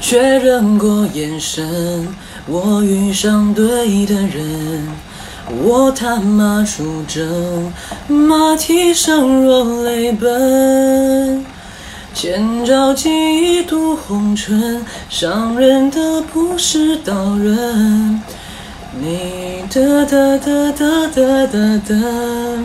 确认过眼神，我遇上对的人，我他妈出征，马蹄声若泪奔，千朝记忆渡红尘，伤人的不是刀刃，你得得得得得得得。